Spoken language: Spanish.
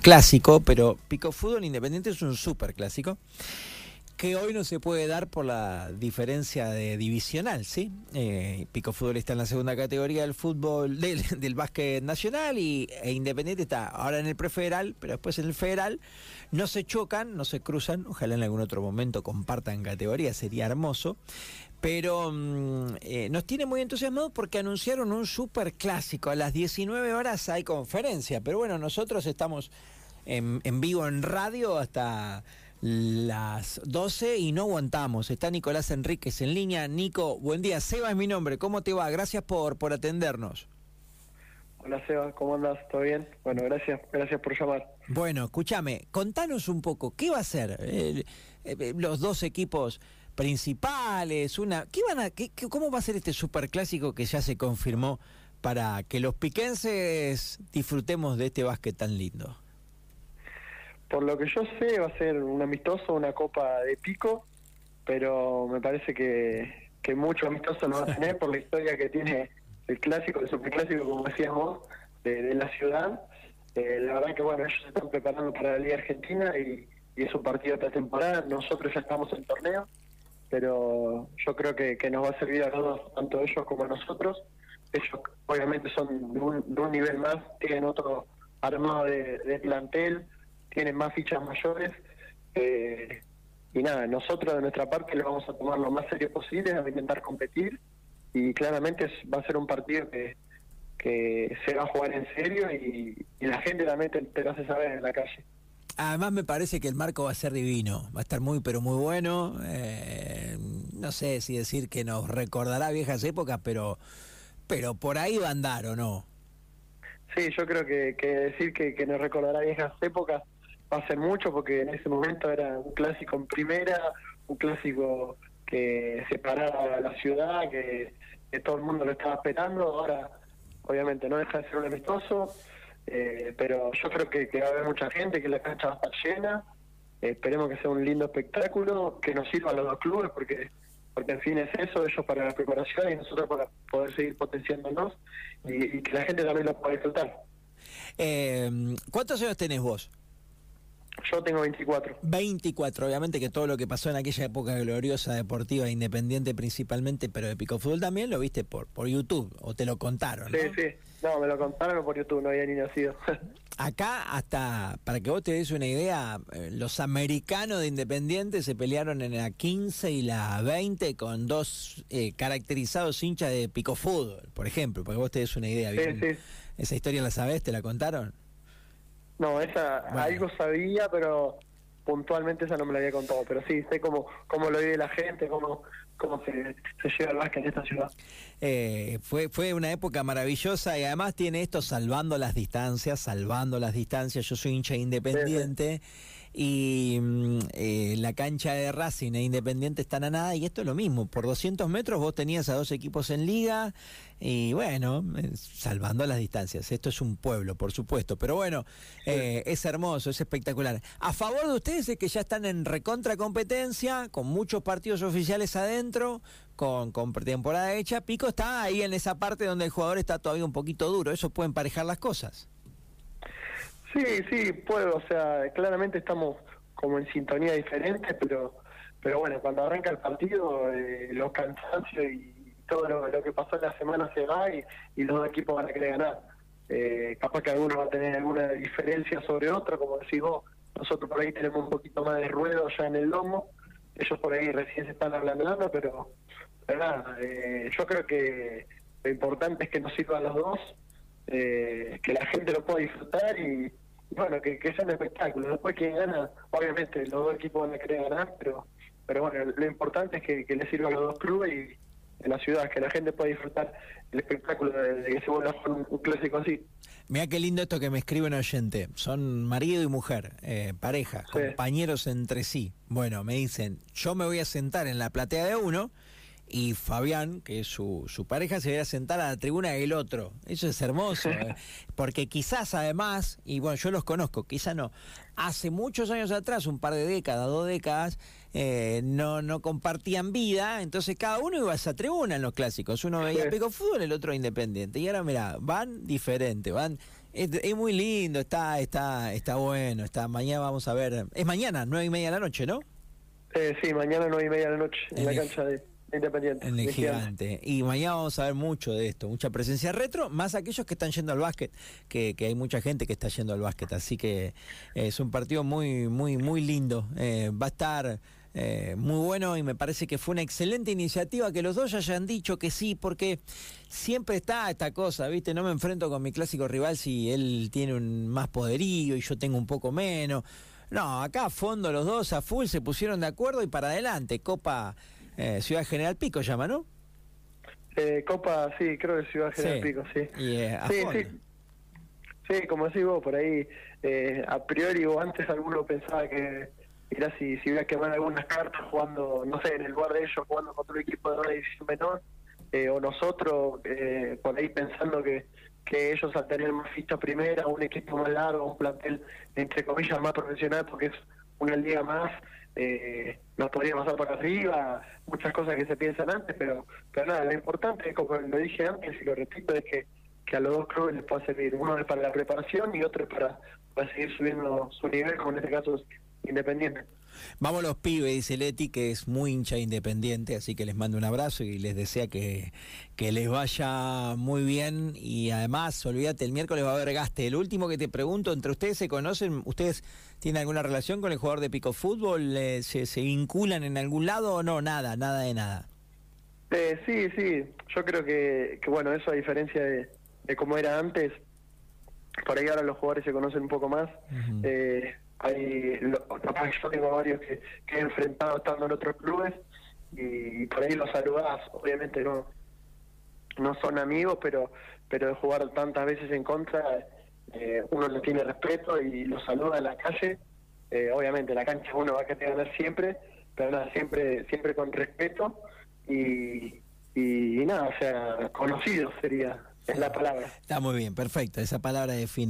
clásico, pero Pico Fútbol Independiente es un súper clásico que hoy no se puede dar por la diferencia de divisional, ¿sí? Eh, Pico Fútbol está en la segunda categoría del fútbol, del, básquet nacional y e Independiente está ahora en el prefederal, pero después en el federal. No se chocan, no se cruzan, ojalá en algún otro momento compartan categoría, sería hermoso. Pero mm, eh, nos tiene muy entusiasmados porque anunciaron un super clásico. A las 19 horas hay conferencia, pero bueno, nosotros estamos en vivo en radio hasta las 12 y no aguantamos. Está Nicolás Enríquez en línea. Nico, buen día. Seba es mi nombre. ¿Cómo te va? Gracias por, por atendernos. Hola Seba, ¿cómo andas? ¿Todo bien? Bueno, gracias, gracias por llamar. Bueno, escúchame, contanos un poco, ¿qué va a ser eh, eh, los dos equipos principales? Una, ¿qué van a, qué, qué- ¿Cómo va a ser este superclásico que ya se confirmó para que los piquenses disfrutemos de este básquet tan lindo? Por lo que yo sé, va a ser un amistoso, una copa de pico, pero me parece que, que mucho amistoso no va a tener por la historia que tiene el clásico, el superclásico, como decías vos, de, de la ciudad. Eh, la verdad que, bueno, ellos se están preparando para la Liga Argentina y, y es un partido de temporada. Nosotros ya estamos en torneo, pero yo creo que, que nos va a servir a todos, tanto ellos como a nosotros. Ellos, obviamente, son de un, de un nivel más, tienen otro armado de, de plantel, tienen más fichas mayores. eh, y nada, nosotros de nuestra parte lo vamos a tomar lo más serio posible, a intentar competir. Y claramente va a ser un partido que, que se va a jugar en serio y, y la gente también te, te lo hace saber en la calle. Además me parece que el marco va a ser divino, va a estar muy pero muy bueno. eh, no sé si decir que nos recordará viejas épocas, pero pero por ahí va a andar o no. Sí, yo creo que, que decir que, que nos recordará viejas épocas va a ser mucho porque en ese momento era un clásico en primera, un clásico que separaba la ciudad, que, todo el mundo lo estaba esperando. Ahora, obviamente, no deja de ser un amistoso, eh, pero yo creo que, va a haber mucha gente, que la cancha va a estar llena. Esperemos que sea un lindo espectáculo, que nos sirva a los dos clubes, porque porque en fin es eso, ellos para la preparación y nosotros para poder seguir potenciándonos y, y que la gente también lo pueda disfrutar. Eh, ¿Cuántos años tenés vos? Yo tengo 24. 24, obviamente que todo lo que pasó en aquella época gloriosa deportiva, independiente principalmente, pero de Pico Fútbol también lo viste por, por YouTube o te lo contaron. ¿no? Sí, sí. No, me lo contaron por YouTube, no había ni nacido. Acá hasta, para que vos te des una idea, eh, los americanos de Independiente se pelearon en la 15 y la 20 con dos eh, caracterizados hinchas de Pico Fútbol, por ejemplo, para que vos te des una idea. Sí, bien. sí. ¿Esa historia la sabés? ¿Te la contaron? No, esa Bueno. algo sabía, pero puntualmente esa no me la había contado. Pero sí, sé cómo, cómo lo vive la gente, cómo, cómo se, se lleva el básquet en esta ciudad. Eh, fue, fue una época maravillosa y además tiene esto salvando las distancias, salvando las distancias. Yo soy hincha de independiente y mm, eh, la cancha de Racing e Independiente están a nada y esto es lo mismo. Por 200 metros vos tenías a dos equipos en liga y bueno, eh, salvando las distancias. Esto es un pueblo, por supuesto, pero bueno, eh, es hermoso, es espectacular. A favor de ustedes es que ya están en recontra competencia, con muchos partidos oficiales adentro, con, con pretemporada hecha. Pico está ahí en esa parte donde el jugador está todavía un poquito duro. Eso puede emparejar las cosas. Sí, sí, puedo, o sea, claramente estamos como en sintonía diferente, pero pero bueno, cuando arranca el partido, eh, los cansancios y todo lo, que pasó en la semana se va y, y los dos equipos van a querer ganar. Eh, capaz que alguno va a tener alguna diferencia sobre otro, como decís vos, nosotros por ahí tenemos un poquito más de ruedo ya en el lomo, ellos por ahí recién se están ablandando, pero, eh, yo creo que lo importante es que nos sirvan los dos, eh, que la gente lo pueda disfrutar y bueno, que, que sea un espectáculo. Después quien gana, obviamente los dos equipos van a querer ganar, pero pero bueno, lo importante es que, que le sirva a los dos clubes y en la ciudad, que la gente pueda disfrutar el espectáculo de, de que se vuelva un, un clásico así. Mira qué lindo esto que me escribe un oyente. Son marido y mujer, eh, pareja, Sí. compañeros entre sí. Bueno, me dicen, yo me voy a sentar en la platea de uno y Fabián, que es su, su pareja, se va a sentar a la tribuna del otro. Eso es hermoso, eh, porque quizás además, y bueno, yo los conozco, quizás no, hace muchos años atrás, un par de décadas, dos décadas, eh, no, no compartían vida, entonces cada uno iba a esa tribuna en los clásicos. Uno veía. Pico Fútbol, el otro Independiente. Y ahora, mira, van diferente, van Es, muy lindo, está, está, está bueno, está, mañana vamos a ver, es mañana, nueve y media de la noche, ¿no? Eh, sí, mañana nueve y media de la noche, en, la cancha de, Independiente. En el gigante. Y mañana vamos a ver mucho de esto, mucha presencia retro, más aquellos que están yendo al básquet, que, que hay mucha gente que está yendo al básquet, así que eh, es un partido muy, muy, muy lindo. Eh, va a estar eh, muy bueno y me parece que fue una excelente iniciativa que los dos ya hayan dicho que sí, porque siempre está esta cosa, ¿viste? No me enfrento con mi clásico rival si él tiene un más poderío y yo tengo un poco menos. No, acá a fondo los dos a full se pusieron de acuerdo y para adelante. Copa eh, Ciudad General Pico llama, ¿no? Eh, Copa, sí, creo que Ciudad General Pico, sí. sí, sí. Sí, como decís vos, por ahí, a priori o antes alguno pensaba que Mirá si, si hubiera quemado algunas cartas jugando, no sé, en el lugar de ellos, jugando contra un equipo de una división menor, eh, o nosotros eh, por ahí pensando que, que ellos al tener más fichas primera, un equipo más largo, un plantel entre comillas más profesional, porque es una liga más, eh, nos podría pasar para arriba, muchas cosas que se piensan antes, pero, pero nada, lo importante, como lo dije antes y lo repito, es que, que a los dos clubes les pueda servir. Uno es para la preparación y otro es para, para seguir subiendo su nivel, como en este caso Independiente. Vamos los pibes, dice Leti, que es muy hincha independiente, así que les mando un abrazo y les desea que, que les vaya muy bien. Y además, olvídate, el miércoles va a haber gaste. El último que te pregunto, ¿entre ustedes se conocen? ¿Ustedes tienen alguna relación con el jugador de Pico Fútbol? ¿Se, se vinculan en algún lado o no? Nada, nada de nada. Eh, sí, sí, yo creo que, que bueno, eso a diferencia de, de cómo era antes, por ahí ahora los jugadores se conocen un poco más. eh, hay yo tengo varios que, he enfrentado estando en otros clubes. Y por ahí los saludás. Obviamente no no son amigos pero pero de jugar tantas veces en contra eh, uno le tiene respeto y los saluda en la calle. Eh, obviamente la cancha uno va a querer ganar siempre pero nada siempre siempre con respeto. Y, y, nada o sea conocido sería es la palabra. Está muy bien perfecto esa palabra define